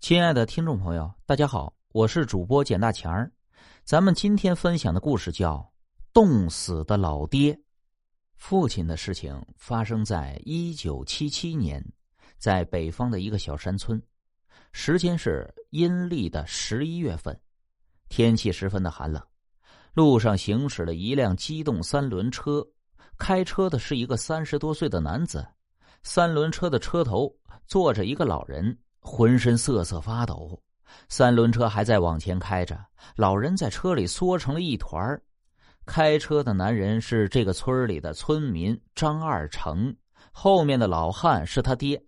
亲爱的听众朋友，大家好，我是主播简大强儿。咱们今天分享的故事叫《冻死的老爹》。父亲的事情发生在一九七七年，在北方的一个小山村，时间是阴历的十一月份，天气十分的寒冷。路上行驶了一辆机动三轮车，开车的是一个三十多岁的男子，三轮车的车头坐着一个老人。浑身瑟瑟发抖，三轮车还在往前开着，老人在车里缩成了一团开车的男人是这个村里的村民张二成，后面的老汉是他爹。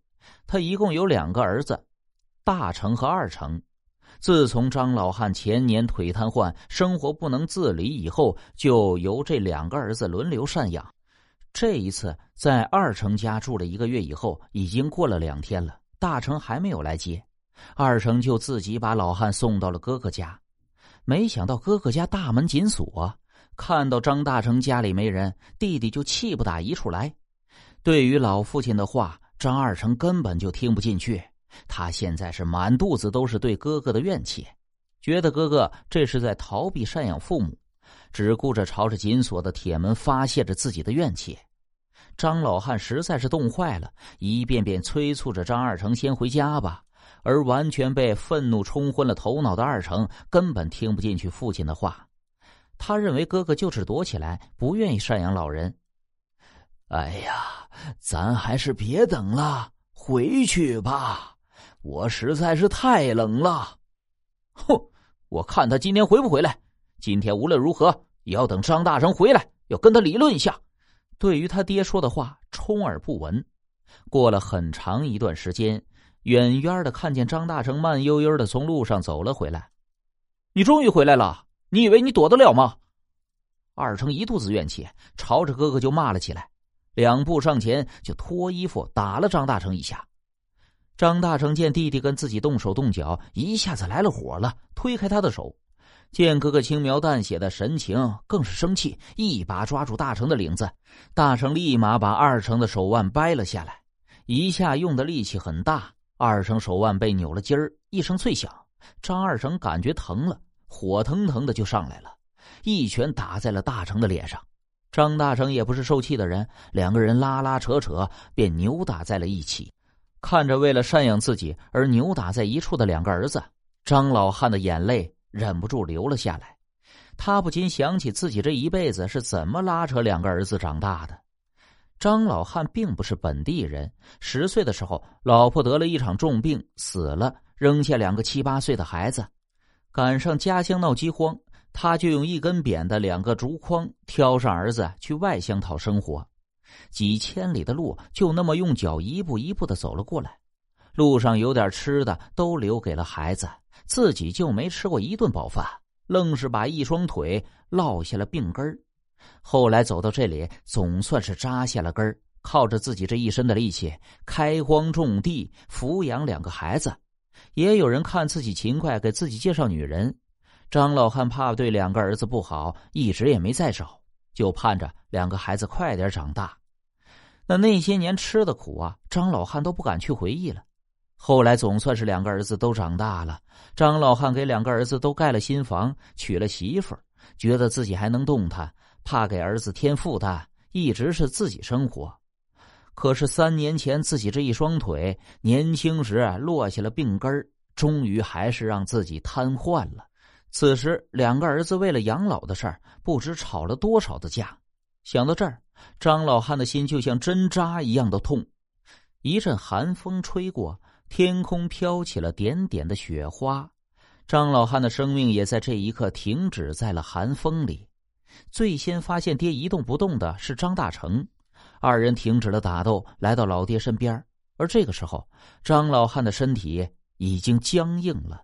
他一共有两个儿子，大成和二成。自从张老汉前年腿瘫痪，生活不能自理以后，就由这两个儿子轮流赡养。这一次在二成家住了一个月以后，已经过了两天了。大成还没有来接，二成就自己把老汉送到了哥哥家。没想到哥哥家大门紧锁，看到张大成家里没人，弟弟就气不打一处来。对于老父亲的话，张二成根本就听不进去。他现在是满肚子都是对哥哥的怨气，觉得哥哥这是在逃避赡养父母，只顾着朝着紧锁的铁门发泄着自己的怨气。张老汉实在是冻坏了，一遍遍催促着张二成先回家吧。而完全被愤怒冲昏了头脑的二成根本听不进去父亲的话，他认为哥哥就是躲起来，不愿意赡养老人。哎呀，咱还是别等了，回去吧。我实在是太冷了。哼，我看他今天回不回来。今天无论如何也要等张大成回来，要跟他理论一下。对于他爹说的话，充耳不闻。过了很长一段时间，远远的看见张大成慢悠悠的从路上走了回来。你终于回来了！你以为你躲得了吗？二成一肚子怨气，朝着哥哥就骂了起来，两步上前就脱衣服打了张大成一下。张大成见弟弟跟自己动手动脚，一下子来了火了，推开他的手。见哥哥轻描淡写的神情，更是生气，一把抓住大成的领子。大成立马把二成的手腕掰了下来，一下用的力气很大，二成手腕被扭了筋儿，一声脆响。张二成感觉疼了，火腾腾的就上来了，一拳打在了大成的脸上。张大成也不是受气的人，两个人拉拉扯扯，便扭打在了一起。看着为了赡养自己而扭打在一处的两个儿子，张老汉的眼泪。忍不住流了下来，他不禁想起自己这一辈子是怎么拉扯两个儿子长大的。张老汉并不是本地人，十岁的时候，老婆得了一场重病死了，扔下两个七八岁的孩子。赶上家乡闹饥荒，他就用一根扁的两个竹筐挑上儿子去外乡讨生活。几千里的路，就那么用脚一步一步的走了过来。路上有点吃的，都留给了孩子。自己就没吃过一顿饱饭，愣是把一双腿落下了病根儿后来走到这里，总算是扎下了根儿靠着自己这一身的力气，开荒种地，抚养两个孩子。也有人看自己勤快，给自己介绍女人。张老汉怕对两个儿子不好，一直也没再找，就盼着两个孩子快点长大。那那些年吃的苦啊，张老汉都不敢去回忆了。后来总算是两个儿子都长大了，张老汉给两个儿子都盖了新房，娶了媳妇儿，觉得自己还能动弹，怕给儿子添负担，一直是自己生活。可是三年前自己这一双腿年轻时落下了病根终于还是让自己瘫痪了。此时两个儿子为了养老的事儿，不知吵了多少的架。想到这儿，张老汉的心就像针扎一样的痛。一阵寒风吹过。天空飘起了点点的雪花，张老汉的生命也在这一刻停止在了寒风里。最先发现爹一动不动的是张大成，二人停止了打斗，来到老爹身边。而这个时候，张老汉的身体已经僵硬了。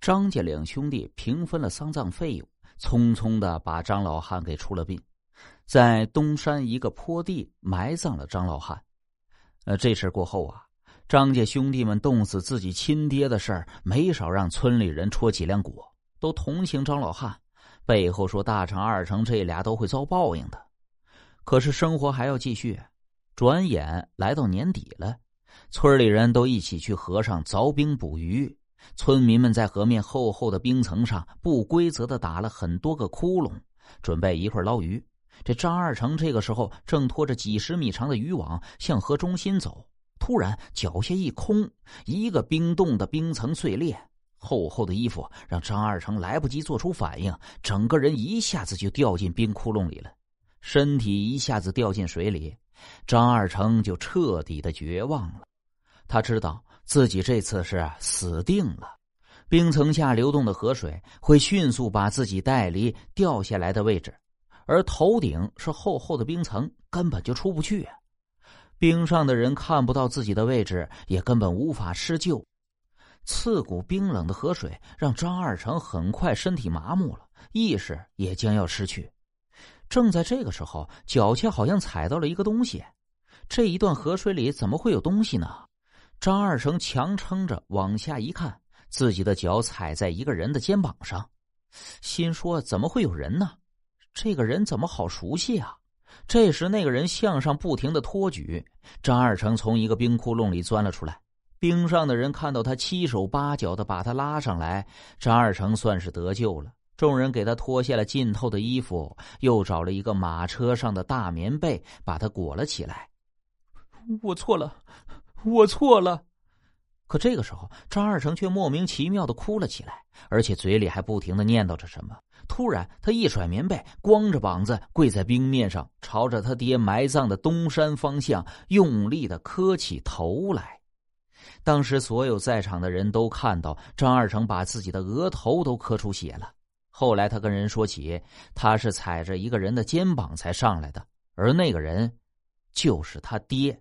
张家两兄弟平分了丧葬费用，匆匆的把张老汉给出了殡，在东山一个坡地埋葬了张老汉。呃，这事过后啊。张家兄弟们冻死自己亲爹的事儿，没少让村里人戳脊梁骨，都同情张老汉，背后说大成、二成这俩都会遭报应的。可是生活还要继续，转眼来到年底了，村里人都一起去河上凿冰捕鱼。村民们在河面厚厚的冰层上不规则的打了很多个窟窿，准备一会儿捞鱼。这张二成这个时候正拖着几十米长的渔网向河中心走，突然脚下一空，一个冰冻的冰层碎裂，厚厚的衣服让张二成来不及做出反应，整个人一下子就掉进冰窟窿里了，身体一下子掉进水里，张二成就彻底的绝望了。他知道自己这次是死定了，冰层下流动的河水会迅速把自己带离掉下来的位置。而头顶是厚厚的冰层，根本就出不去啊！冰上的人看不到自己的位置，也根本无法施救。刺骨冰冷的河水让张二成很快身体麻木了，意识也将要失去。正在这个时候，脚下好像踩到了一个东西。这一段河水里怎么会有东西呢？张二成强撑着往下一看，自己的脚踩在一个人的肩膀上，心说：怎么会有人呢？这个人怎么好熟悉啊？这时，那个人向上不停的托举，张二成从一个冰窟窿里钻了出来。冰上的人看到他七手八脚的把他拉上来，张二成算是得救了。众人给他脱下了浸透的衣服，又找了一个马车上的大棉被把他裹了起来。我错了，我错了。可这个时候，张二成却莫名其妙的哭了起来，而且嘴里还不停的念叨着什么。突然，他一甩棉被，光着膀子跪在冰面上，朝着他爹埋葬的东山方向用力的磕起头来。当时，所有在场的人都看到张二成把自己的额头都磕出血了。后来，他跟人说起，他是踩着一个人的肩膀才上来的，而那个人，就是他爹。